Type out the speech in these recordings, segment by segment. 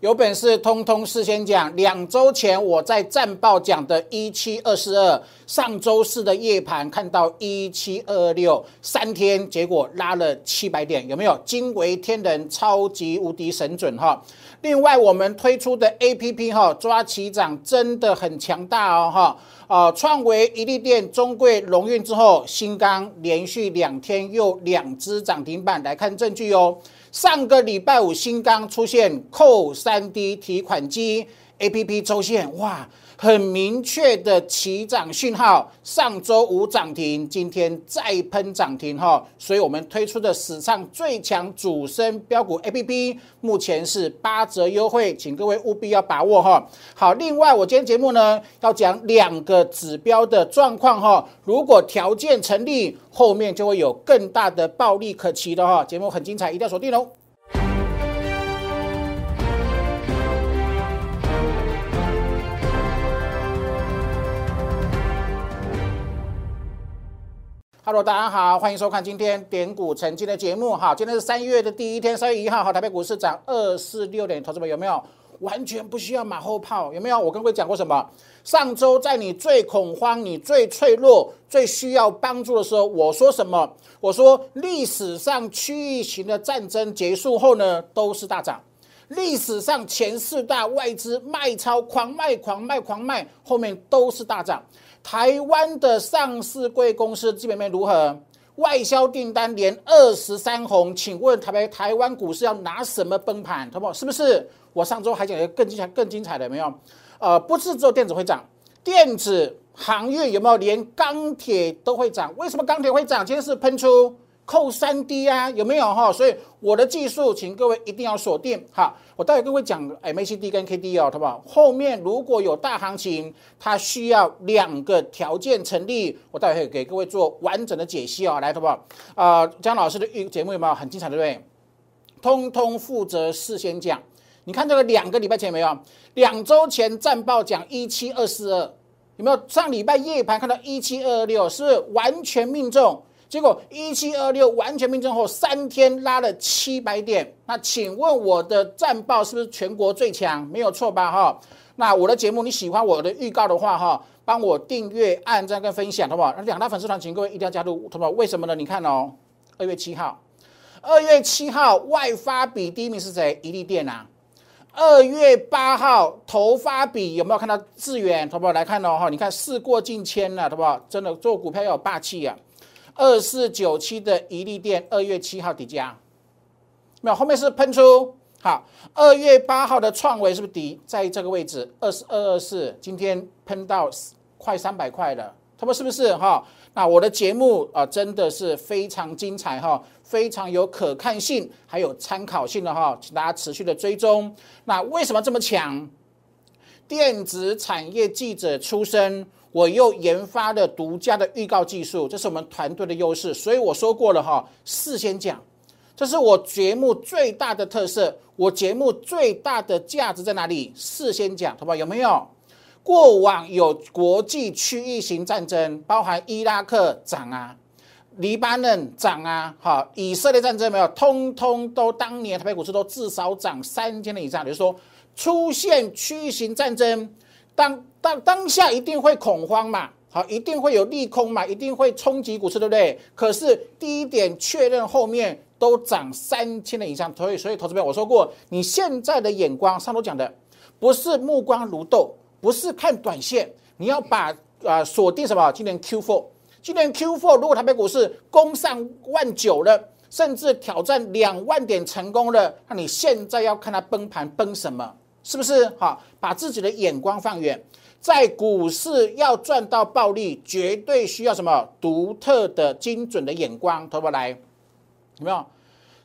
有本事通通事先讲。两周前我在战报讲的一七二四二，上周四的夜盘看到一七二六，三天结果拉了七百点，有没有惊为天人、超级无敌神准哈？另外我们推出的 A P P 哈，抓起涨真的很强大哦哈！啊，创维、一利电、中贵、龙运之后，新钢连续两天又两只涨停板，来看证据哦。上个礼拜五，新刚出现扣三 D 提款机 A P P 周线，哇！很明确的起涨讯号，上周五涨停，今天再喷涨停哈，所以我们推出的史上最强主升标股 A P P，目前是八折优惠，请各位务必要把握哈。好，另外我今天节目呢要讲两个指标的状况哈，如果条件成立，后面就会有更大的暴利可期的哈。节目很精彩，一定要锁定哦。Hello，大家好，欢迎收看今天点股成金的节目。哈，今天是三月的第一天，三月一号，好，台北股市涨二四六点，投资们有没有？完全不需要马后炮，有没有？我跟各位讲过什么？上周在你最恐慌、你最脆弱、最需要帮助的时候，我说什么？我说历史上区域型的战争结束后呢，都是大涨。历史上前四大外资卖超狂卖、狂卖、狂卖，后面都是大涨。台湾的上市贵公司基本面如何？外销订单连二十三红，请问台北台湾股市要拿什么崩盘？好不好？是不是？我上周还讲一个更精彩、更精彩的没有？呃，不是只有电子会涨，电子、航运有没有？连钢铁都会涨？为什么钢铁会涨？今天是喷出。扣三 D 啊，有没有哈？所以我的技术，请各位一定要锁定哈。我待会跟各位讲 MACD 跟 KD 哦，好不好？后面如果有大行情，它需要两个条件成立，我待会给各位做完整的解析哦，来，好不好？啊，江老师的预节目有没有很精彩，对不对？通通负责事先讲。你看这个两个礼拜前没有？两周前战报讲一七二四二，有没有？上礼拜夜盘看到一七二二六，是完全命中？结果一七二六完全命中后，三天拉了七百点。那请问我的战报是不是全国最强？没有错吧？哈，那我的节目你喜欢我的预告的话，哈，帮我订阅、按赞跟分享，好不好？那两大粉丝团，请各位一定要加入，好不好？为什么呢？你看哦，二月七号，二月七号外发比第一名是谁？一利电啊。二月八号头发比有没有看到致远？好不好？来看哦，哈，你看事过境迁了，好不好？真的做股票要有霸气啊！二四九七的一利电，二月七号底价，没有后面是喷出好。二月八号的创维是不是底在这个位置？二十二二四，今天喷到快三百块了，他们是不是哈？那我的节目啊，真的是非常精彩哈，非常有可看性，还有参考性的哈，请大家持续的追踪。那为什么这么强？电子产业记者出身。我又研发了独家的预告技术，这是我们团队的优势。所以我说过了哈，事先讲，这是我节目最大的特色。我节目最大的价值在哪里？事先讲，好不好？有没有？过往有国际区域型战争，包含伊拉克涨啊，黎巴嫩涨啊，哈，以色列战争没有，通通都当年台北股市都至少涨三千的以上。比如说出现区域型战争。当当当下一定会恐慌嘛，好，一定会有利空嘛，一定会冲击股市，对不对？可是第一点确认后面都涨三千的以上，所以所以投资友我说过，你现在的眼光，上头讲的不是目光如豆，不是看短线，你要把啊锁定什么？今年 Q4，今年 Q4 如果台北股市攻上万九了，甚至挑战两万点成功了，那你现在要看它崩盘崩什么？是不是好？把自己的眼光放远，在股市要赚到暴利，绝对需要什么独特的、精准的眼光，投不来？有没有？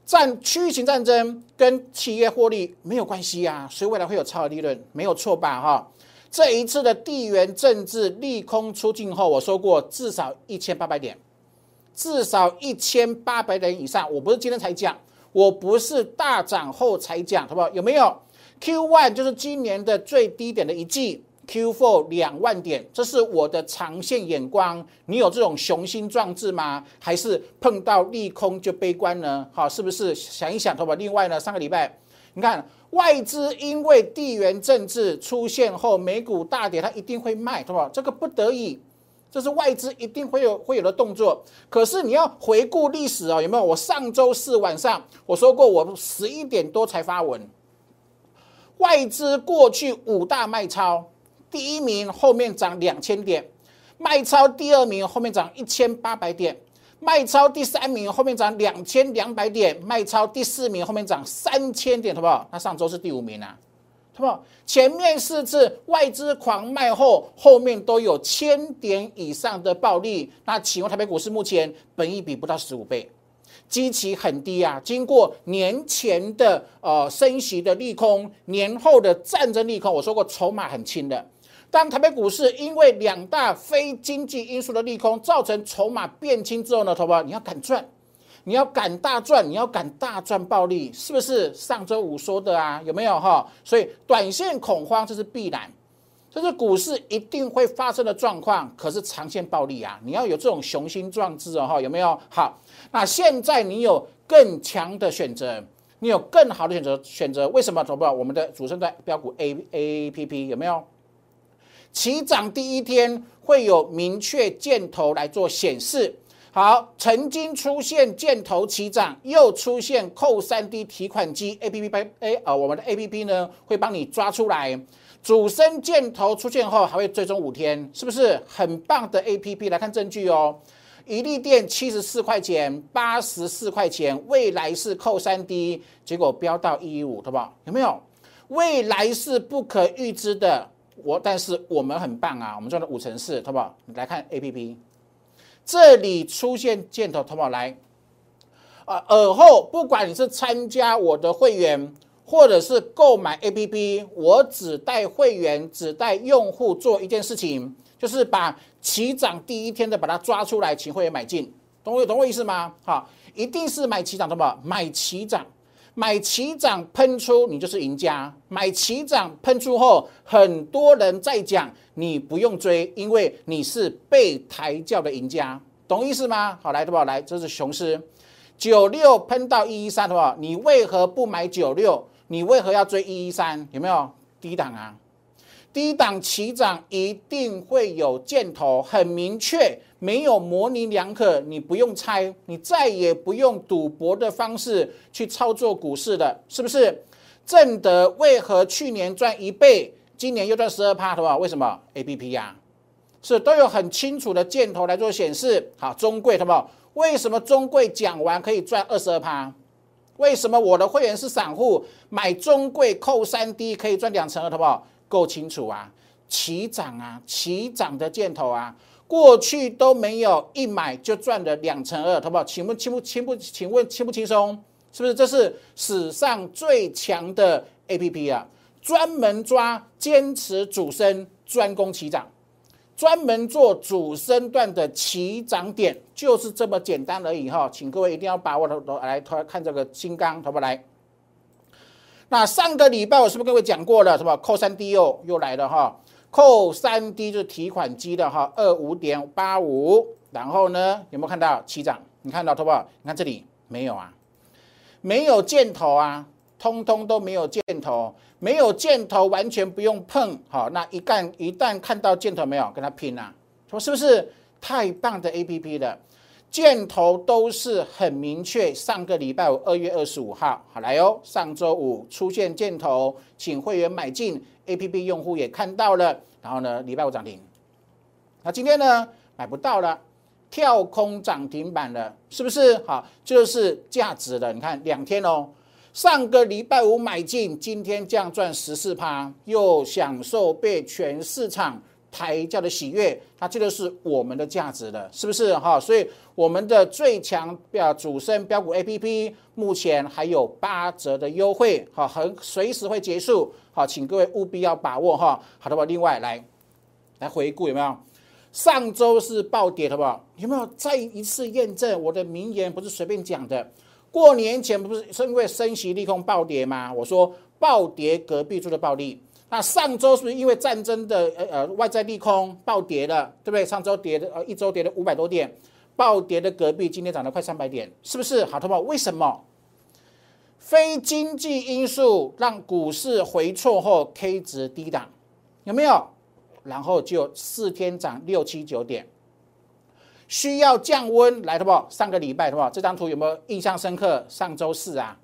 战区域型战争跟企业获利没有关系啊，所以未来会有超额利润，没有错吧？哈，这一次的地缘政治利空出尽后，我说过至少一千八百点，至少一千八百点以上。我不是今天才讲，我不是大涨后才讲，好不好？有没有？Q one 就是今年的最低点的一季，Q four 两万点，这是我的长线眼光。你有这种雄心壮志吗？还是碰到利空就悲观呢？好，是不是想一想，好吧？另外呢，上个礼拜你看外资因为地缘政治出现后，美股大跌，它一定会卖，对吧？这个不得已，这是外资一定会有会有的动作。可是你要回顾历史啊，有没有？我上周四晚上我说过，我十一点多才发文，外资过去五大卖超，第一名后面涨两千点，卖超第二名后面涨一千八百点。卖超第三名，后面涨两千两百点；卖超第四名，后面涨三千点，好不好？那上周是第五名啊，好不好？前面四次外资狂卖后，后面都有千点以上的暴利。那请问台北股市目前本益比不到十五倍，基期很低啊。经过年前的呃升息的利空，年后的战争利空，我说过筹码很轻的。当台北股市因为两大非经济因素的利空，造成筹码变轻之后呢，投保你要敢赚，你要敢大赚，你要敢大赚暴利，是不是上周五说的啊？有没有哈？所以短线恐慌这是必然，这是股市一定会发生的状况。可是长线暴利啊，你要有这种雄心壮志哦哈，有没有？好，那现在你有更强的选择，你有更好的选择，选择为什么投保？我们的主升段标股 A A P P 有没有？起涨第一天会有明确箭头来做显示。好，曾经出现箭头起涨，又出现扣三 D 提款机 appa 呃，我们的 A P P 呢会帮你抓出来。主升箭头出现后，还会追踪五天，是不是很棒的 A P P？来看证据哦。一粒电七十四块钱，八十四块钱，未来是扣三 D，结果飙到一一五，好不好？有没有？未来是不可预知的。我但是我们很棒啊，我们赚了五成四，好不好？来看 A P P，这里出现箭头，好不好？来，啊，尔后不管你是参加我的会员，或者是购买 A P P，我只带会员，只带用户做一件事情，就是把起涨第一天的把它抓出来，请会员买进，懂我懂我意思吗？好，一定是买起涨，好不好？买起涨。买起涨喷出，你就是赢家。买起涨喷出后，很多人在讲你不用追，因为你是被抬轿的赢家，懂意思吗？好，来，好不好？来，这是雄狮九六喷到一一三，好不好？你为何不买九六？你为何要追一一三？有没有低档啊？低档起涨一定会有箭头，很明确。没有模棱两可，你不用猜，你再也不用赌博的方式去操作股市了，是不是？正德为何去年赚一倍，今年又赚十二趴，对吧？为什么？A P P 呀，是都有很清楚的箭头来做显示。好，中贵，好不好？为什么中贵讲完可以赚二十二趴？为什么我的会员是散户，买中贵扣三 D 可以赚两成二，好不好？够清楚啊，起涨啊，起涨的箭头啊。过去都没有一买就赚了两成二，好不好？请问轻不轻不？请问轻不轻松？是不是？这是史上最强的 A P P 啊！专门抓坚持主升，专攻起涨，专门做主升段的起涨点，就是这么简单而已哈！请各位一定要把握的来看这个金刚，好不好？来，那上个礼拜我是不是跟各位讲过了？是吧？扣三 D 又又来了哈！扣三 D 就是提款机的哈，二五点八五，然后呢有没有看到起涨？你看到好不？你看这里没有啊，没有箭头啊，通通都没有箭头，没有箭头完全不用碰。好，那一旦一旦看到箭头没有，跟他拼啊，说是不是太棒的 A P P 了？箭头都是很明确。上个礼拜五二月二十五号，好来哦，上周五出现箭头，请会员买进。A P P 用户也看到了，然后呢，礼拜五涨停。那今天呢，买不到了，跳空涨停板了，是不是？好，就是价值的。你看两天哦，上个礼拜五买进，今天这样赚十四趴，又享受被全市场抬价的喜悦，那这就是我们的价值了，是不是？哈，所以我们的最强标主升标股 A P P 目前还有八折的优惠，好，很随时会结束。好，请各位务必要把握哈。好的吧，另外来来回顾有没有？上周是暴跌，的吧？有没有再一次验证我的名言？不是随便讲的。过年前不是是因为升息利空暴跌吗？我说暴跌隔壁做的暴利。那上周是不是因为战争的呃呃外在利空暴跌了？对不对？上周跌的呃一周跌了五百多点，暴跌的隔壁今天涨了快三百点，是不是？好，好不好？为什么？非经济因素让股市回错后，K 值低档，有没有？然后就四天涨六七九点，需要降温来的不？上个礼拜的不？这张图有没有印象深刻？上周四啊，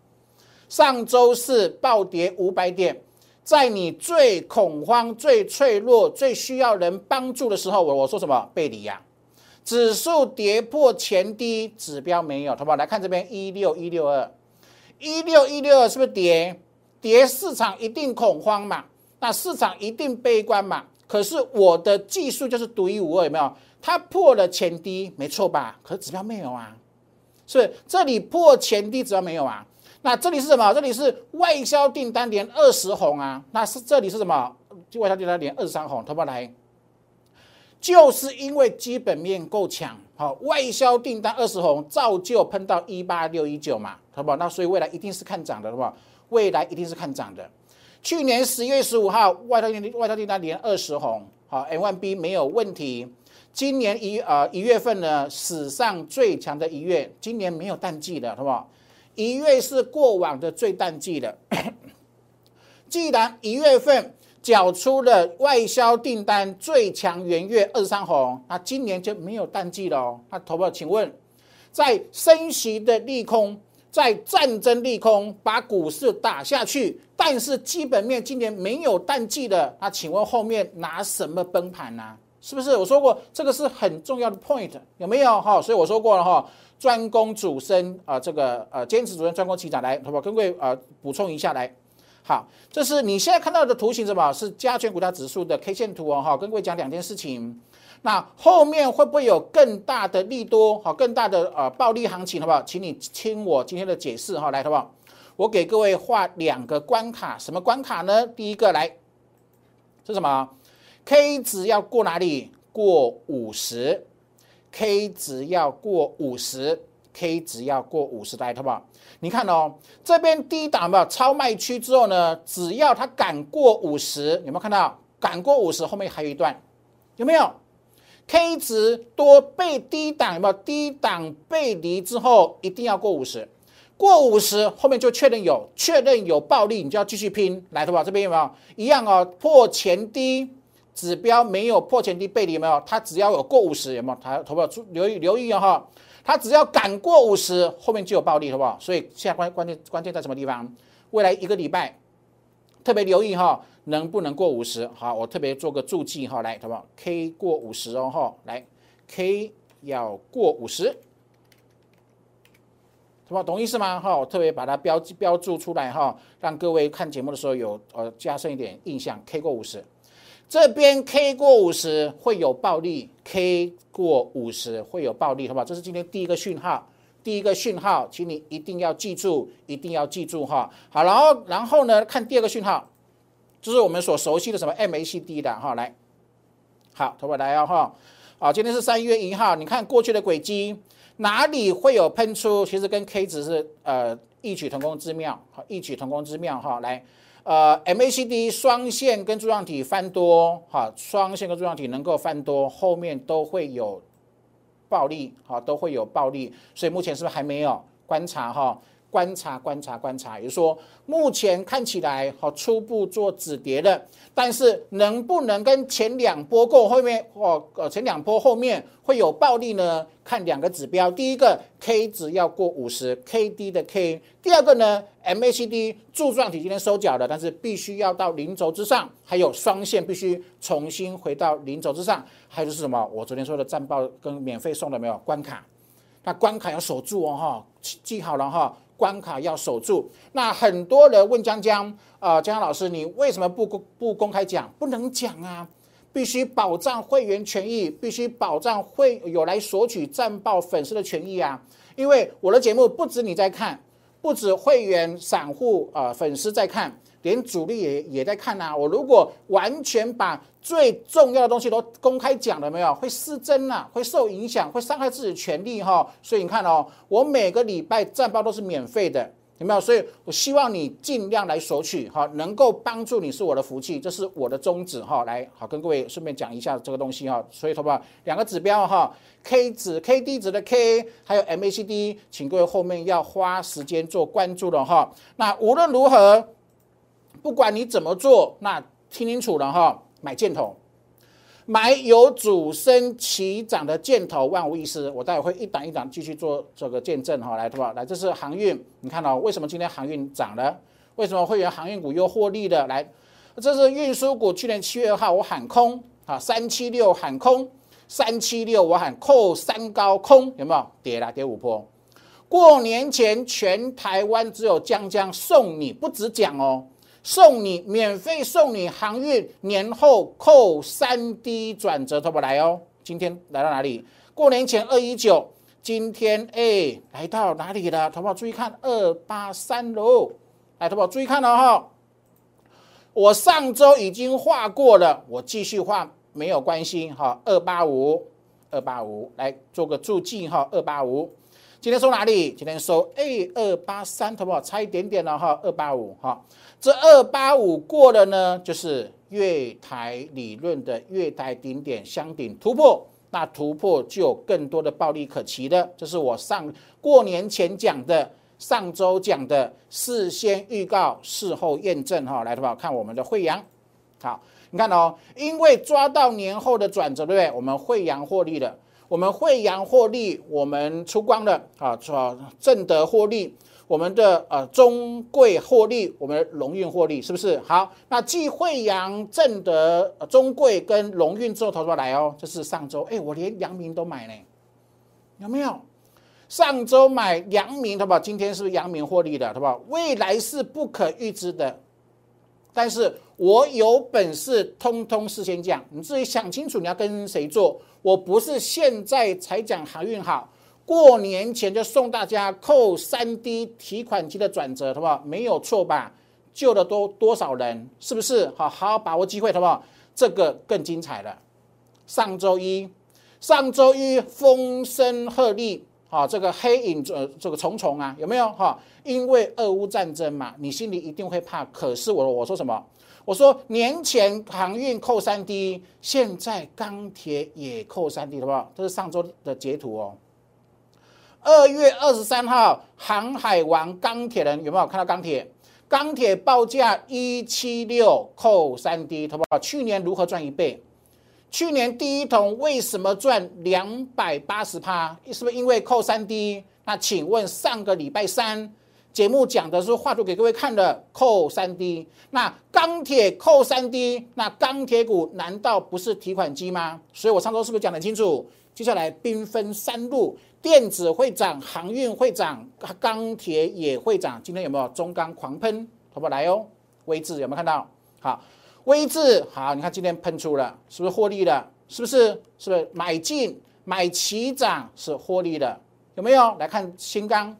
上周四暴跌五百点，在你最恐慌、最脆弱、最需要人帮助的时候，我我说什么？背离呀！指数跌破前低，指标没有，好不好？来看这边一六一六二。一六一六二是不是跌？跌市场一定恐慌嘛？那市场一定悲观嘛？可是我的技术就是独一无二，有没有？它破了前低，没错吧？可是指标没有啊，是这里破前低，指标没有啊？那这里是什么？这里是外销订单连二十红啊？那是这里是什么？外销订单连二十三红，好不？来，就是因为基本面够强。好，外销订单二十红，照旧喷到一八六一九嘛，好不好？那所以未来一定是看涨的，好不好？未来一定是看涨的。去年十一月十五号，外销订外销订单连二十红，好，M one B 没有问题。今年一呃一月份呢，史上最强的一月，今年没有淡季的，好不好？一月是过往的最淡季的。既然一月份。缴出了外销订单最强元月二十三红，那今年就没有淡季了哦。那投保，请问，在升息的利空，在战争利空把股市打下去，但是基本面今年没有淡季的，那请问后面拿什么崩盘呢？是不是？我说过这个是很重要的 point，有没有哈？所以我说过了哈，专攻主升啊，这个呃坚持主升专攻起涨来，好不好？跟各位呃补充一下来。好，这是你现在看到的图形，什么是加权股价指数的 K 线图哦？哈，跟各位讲两件事情。那后面会不会有更大的利多？好，更大的呃暴利行情，好不好？请你听我今天的解释哈，来，好不好？我给各位画两个关卡，什么关卡呢？第一个来是什么？K 值要过哪里？过五十，K 值要过五十。K 值要过五十来，好不好？你看哦，这边低档有超卖区之后呢，只要它敢过五十，有没有看到？敢过五十，后面还有一段，有没有？K 值多被低档有没有？低档背离之后，一定要过五十，过五十后面就确认有，确认有暴利，你就要继续拼，来，好不好？这边有没有一样哦？破前低指标没有破前低背离，有没有？它只要有过五十，有没有？它投保注留意留意哦哈。它只要赶过五十，后面就有暴利，好不好？所以现在关关键关键在什么地方？未来一个礼拜特别留意哈，能不能过五十？好，我特别做个注记哈，来，好不好？K 过五十哦哈，来，K 要过五十，好不好？懂意思吗？哈，我特别把它标记标注出来哈，让各位看节目的时候有呃加深一点印象。K 过五十。这边 K 过五十会有暴利，K 过五十会有暴利，好不好？这是今天第一个讯号，第一个讯号，请你一定要记住，一定要记住哈。好，然后然后呢，看第二个讯号，就是我们所熟悉的什么 MACD 的哈，来，好，头发来哦哈。好，今天是三月一号，你看过去的轨迹，哪里会有喷出？其实跟 K 值是呃异曲同工之妙，好，异曲同工之妙哈，来。呃，MACD 双线跟柱状体翻多，哈，双线跟柱状体能够翻多，后面都会有暴利，哈，都会有暴利，所以目前是不是还没有观察哈？观察观察观察，也就说，目前看起来好初步做止跌的，但是能不能跟前两波够后面哦呃前两波后面会有暴利呢？看两个指标，第一个 K 值要过五十，K D 的 K，第二个呢 MACD 柱状体今天收脚了，但是必须要到零轴之上，还有双线必须重新回到零轴之上，还有就是什么？我昨天说的战报跟免费送的没有关卡，那关卡要守住哦哈，记好了哈。关卡要守住，那很多人问江江，啊，江江老师，你为什么不公不公开讲？不能讲啊，必须保障会员权益，必须保障会有来索取战报粉丝的权益啊。因为我的节目不止你在看，不止会员、散户啊粉丝在看。连主力也也在看呐，我如果完全把最重要的东西都公开讲了没有，会失真呐，会受影响，会伤害自己权利哈。所以你看哦，我每个礼拜战报都是免费的，有没有？所以我希望你尽量来索取哈，能够帮助你是我的福气，这是我的宗旨哈。来，好跟各位顺便讲一下这个东西哈。所以，好不好？两个指标哈，K 值、K D 值的 K，还有 MACD，请各位后面要花时间做关注了哈。那无论如何，不管你怎么做，那听清楚了哈，买箭头。买有主升起涨的箭头，万无一失。我待会会一档一档继续做这个见证哈，来，对吧？来，这是航运，你看到为什么今天航运涨了？为什么会员航运股又获利的？来，这是运输股，去年七月二号我喊空啊，三七六喊空，三七六我喊扣三高空，有没有？跌了，跌五波。过年前全台湾只有江江送你，不止讲哦。送你免费送你航运年后扣三 D 转折，投保来哦。今天来到哪里？过年前二一九，今天哎来到哪里了？淘宝注意看二八三喽。来，淘宝注意看了哈。我上周已经画过了，我继续画没有关系哈。二八五，二八五，来做个注记哈。二八五，今天收哪里？今天收 A 二八三，好不好差一点点了哈。二八五哈。这二八五过了呢，就是月台理论的月台顶点相顶突破，那突破就有更多的暴利可期的。这是我上过年前讲的，上周讲的，事先预告，事后验证哈。来，的话看我们的惠阳，好，你看哦，因为抓到年后的转折，对不对？我们惠阳获利了，我们惠阳获利，我们出光了啊，说正德获利。我们的呃中贵获利，我们的龙运获利是不是好？那继惠阳、正德、中贵跟龙运之后，投出来哦。这是上周，哎，我连阳明都买呢，有没有？上周买阳明，好不好？今天是不是阳明获利的，对吧？未来是不可预知的，但是我有本事，通通事先讲，你自己想清楚你要跟谁做。我不是现在才讲航运好。过年前就送大家扣三 D 提款机的转折，好不好？没有错吧？救了多多少人？是不是？好好把握机会，好不好？这个更精彩了。上周一，上周一风声鹤唳，好，这个黑影呃，这个重重啊，有没有？哈，因为俄乌战争嘛，你心里一定会怕。可是我我说什么？我说年前航运扣三 D，现在钢铁也扣三 D，好不好？这是上周的截图哦。二月二十三号，航海王钢铁人有没有看到钢铁？钢铁报价一七六扣三 D，好不好？去年如何赚一倍？去年第一桶为什么赚两百八十趴？是不是因为扣三 D？那请问上个礼拜三节目讲的是画图给各位看的扣三 D，那钢铁扣三 D，那钢铁股难道不是提款机吗？所以我上周是不是讲得清楚？接下来兵分三路。电子会涨，航运会涨，钢铁也会涨。今天有没有中钢狂喷？好不好来哦？微智有没有看到？好，微智好，你看今天喷出了，是不是获利了？是不是？是不是买进买齐涨是获利的？有没有？来看新钢，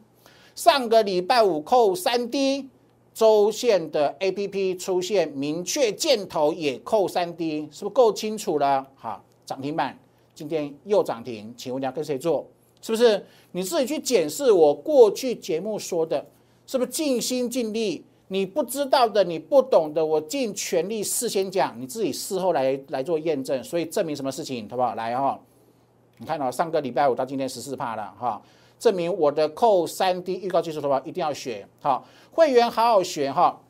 上个礼拜五扣三 D 周线的 A P P 出现明确箭头也扣三 D，是不是够清楚了？好，涨停板今天又涨停，请问你要跟谁做？是不是你自己去检视我过去节目说的，是不是尽心尽力？你不知道的、你不懂的，我尽全力事先讲，你自己事后来来做验证。所以证明什么事情，好不好？来哈，你看到上个礼拜五到今天十四趴了哈，证明我的扣三 D 预告技术的话一定要学好，会员好好学哈。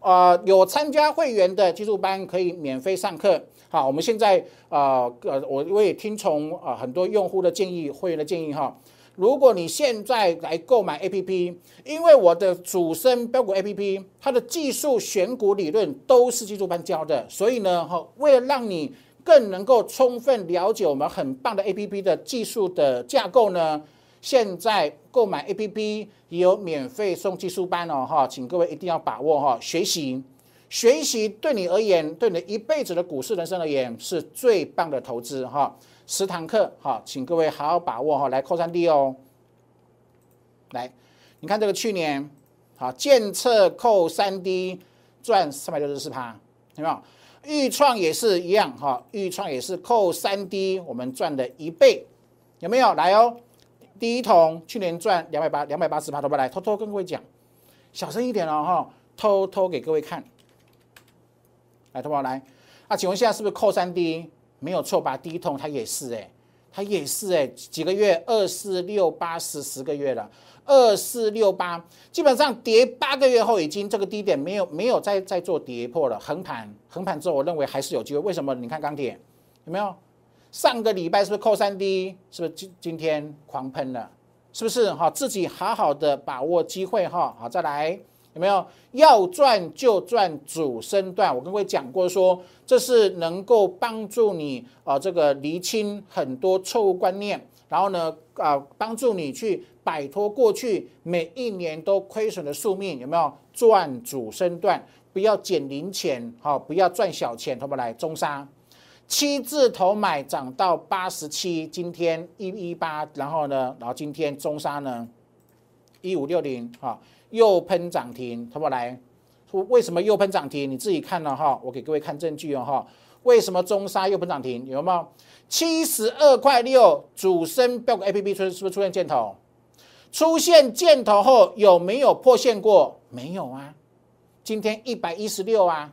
呃，有参加会员的技术班可以免费上课。好，我们现在呃呃，我我也听从啊很多用户的建议，会员的建议哈。如果你现在来购买 A P P，因为我的主升标股 A P P，它的技术选股理论都是技术班教的，所以呢哈，为了让你更能够充分了解我们很棒的 A P P 的技术的架构呢，现在购买 A P P 也有免费送技术班哦哈，请各位一定要把握哈，学习。学习对你而言，对你一辈子的股市人生而言，是最棒的投资哈。十堂课哈，请各位好好把握哈。来扣三 D 哦，来，你看这个去年好，建测扣三 D 赚三百六十四趴，有没有？预创也是一样哈，预创也是扣三 D，我们赚的一倍，有没有？来哦，第一桶去年赚两百八两百八十八，都不来，偷偷跟各位讲。小声一点哦哈，偷偷给各位看。来，同宝来，啊，请问现在是不是扣三 D？没有错吧？第一桶它也是哎，它也是哎，几个月？二四六八十十个月了，二四六八，基本上跌八个月后，已经这个低点没有没有再再做跌破了，横盘横盘之后，我认为还是有机会。为什么？你看钢铁有没有？上个礼拜是不是扣三 D？是不是今今天狂喷了？是不是？哈，自己好好的把握机会哈，好再来。有没有要赚就赚主升段？我跟各位讲过，说这是能够帮助你啊，这个厘清很多错误观念，然后呢啊，帮助你去摆脱过去每一年都亏损的宿命。有没有赚主升段？不要捡零钱，好，不要赚小钱。同不来中沙七字头买涨到八十七，今天一一八，然后呢，然后今天中沙呢一五六零，哈。又喷涨停，好不来？为什么又喷涨停？你自己看了哈，我给各位看证据哦哈。为什么中沙又喷涨停？有没有？七十二块六，主升标股 A P P 出是不是出现箭头？出现箭头后有没有破线过？没有啊。今天一百一十六啊，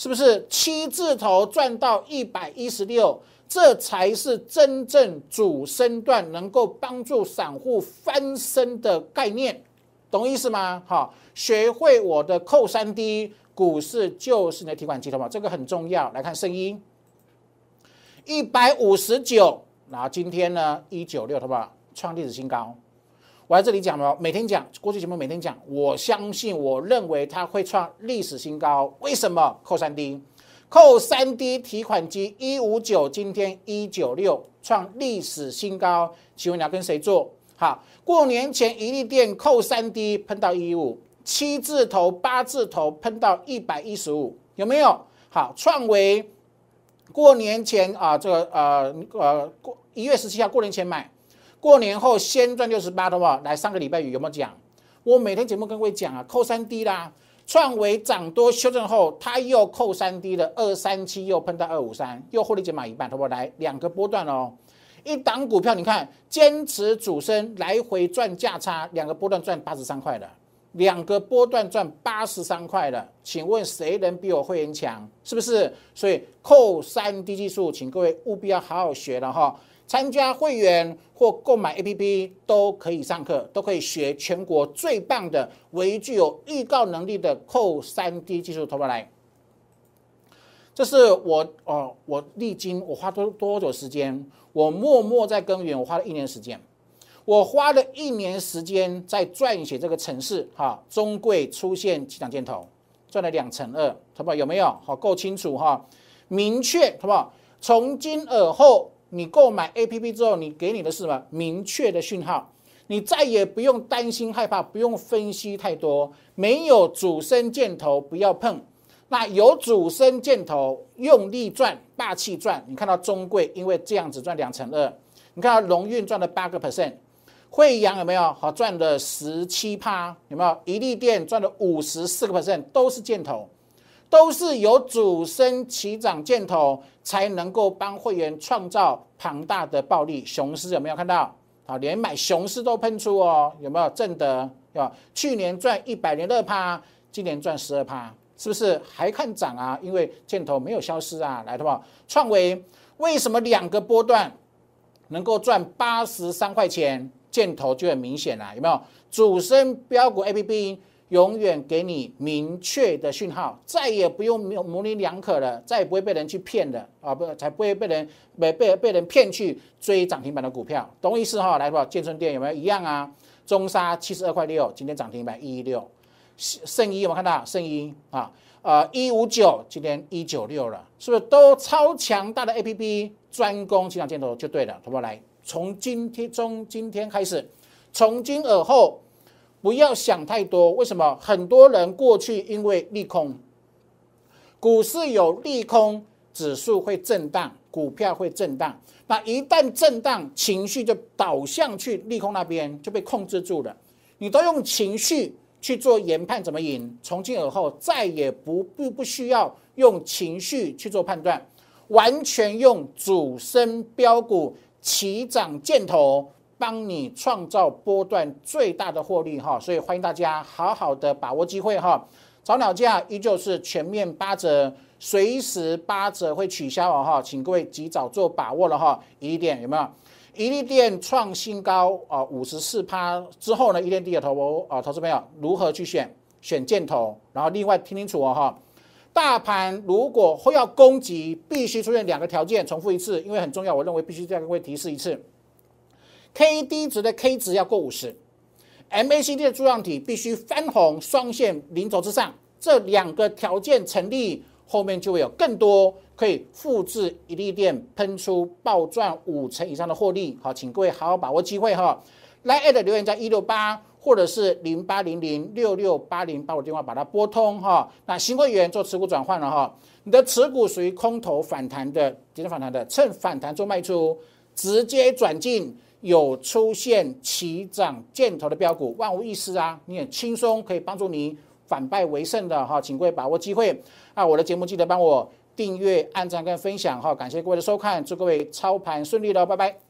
是不是七字头赚到一百一十六？这才是真正主升段能够帮助散户翻身的概念。懂意思吗？好，学会我的扣三 D，股市就是你的提款机，好吗？这个很重要。来看声音，一百五十九，然后今天呢一九六，好不好？创历史新高。我在这里讲了，每天讲，过去节目每天讲，我相信，我认为它会创历史新高。为什么？扣三 D，扣三 D 提款机一五九，今天一九六，创历史新高。请问你要跟谁做？好，过年前一粒电扣三 D 喷到一五，七字头八字头喷到一百一十五，有没有？好，创维过年前啊，这个呃呃过一月十七号过年前买，过年后先赚六十八，好不？来上个礼拜有没有讲？我每天节目跟各位讲啊，扣三 D 啦，创维涨多修正后，它又扣三 D 了，二三七又喷到二五三，又获利减码一半，好不？来两个波段哦。一档股票，你看坚持主升，来回赚价差，两个波段赚八十三块的，两个波段赚八十三块了，请问谁能比我会员强？是不是？所以扣三低技术，请各位务必要好好学了哈。参加会员或购买 A P P 都可以上课，都可以学全国最棒的、唯一具有预告能力的扣三 D 技术，投过来。这是我哦，我历经我花多多久时间？我默默在耕耘，我花了一年时间，我花了一年时间在撰写这个城市哈，中贵出现起涨箭头，赚了两成二，好不好？有没有？好，够清楚哈，明确，好不好？从今而后，你购买 A P P 之后，你给你的是什么？明确的讯号，你再也不用担心害怕，不用分析太多，没有主升箭头不要碰。那有主升箭头，用力赚，霸气赚。你看到中贵，因为这样子赚两成二。你看到龙运赚了八个 percent，惠阳有没有？好赚了十七趴，有没有？一利店赚了五十四个 percent，都是箭头，都是有主升起涨箭头，才能够帮会员创造庞大的暴利。雄狮有没有看到？好，连买雄狮都喷出哦，有没有？正德要去年赚一百零二趴，今年赚十二趴。是不是还看涨啊？因为箭头没有消失啊，来的话，创维为什么两个波段能够赚八十三块钱？箭头就很明显了，有没有？主升标股 A P P 永远给你明确的讯号，再也不用模棱两可了，再也不会被人去骗的啊！不，才不会被人被被被人骗去追涨停板的股票，懂意思哈？来的话，建春店有没有一样啊？中沙七十二块六，今天涨停板一一六。圣一有没有看到？圣一啊，呃，一五九，今天一九六了，是不是都超强大的 A P P 专攻起涨箭头就对了，好不好？来，从今天从今天开始，从今而后，不要想太多。为什么？很多人过去因为利空，股市有利空，指数会震荡，股票会震荡。那一旦震荡，情绪就导向去利空那边，就被控制住了。你都用情绪。去做研判怎么赢？从今而后再也不不不需要用情绪去做判断，完全用主升标股起涨箭头帮你创造波段最大的获利哈，所以欢迎大家好好的把握机会哈。早鸟价依旧是全面八折，随时八折会取消哦哈，请各位及早做把握了哈。一点有没有？一利店创新高啊，五十四趴之后呢，一利低的投啊，投资朋友如何去选？选箭头，然后另外听清楚哦哈。大盘如果会要攻击，必须出现两个条件，重复一次，因为很重要。我认为必须再各位提示一次，K D 值的 K 值要过五十，M A C D 的柱状体必须翻红双线零轴之上，这两个条件成立，后面就会有更多可以复制一粒电喷出暴赚五成以上的获利。好，请各位好好把握机会哈。来 at 留言在一六八。或者是零八零零六六八零把我电话把它拨通哈，那新会员做持股转换了哈，你的持股属于空头反弹的，急升反弹的，趁反弹做卖出，直接转进有出现起涨箭头的标股，万无一失啊，你很轻松可以帮助你反败为胜的哈，请各位把握机会啊！我的节目记得帮我订阅、按赞跟分享哈，感谢各位的收看，祝各位操盘顺利喽，拜拜。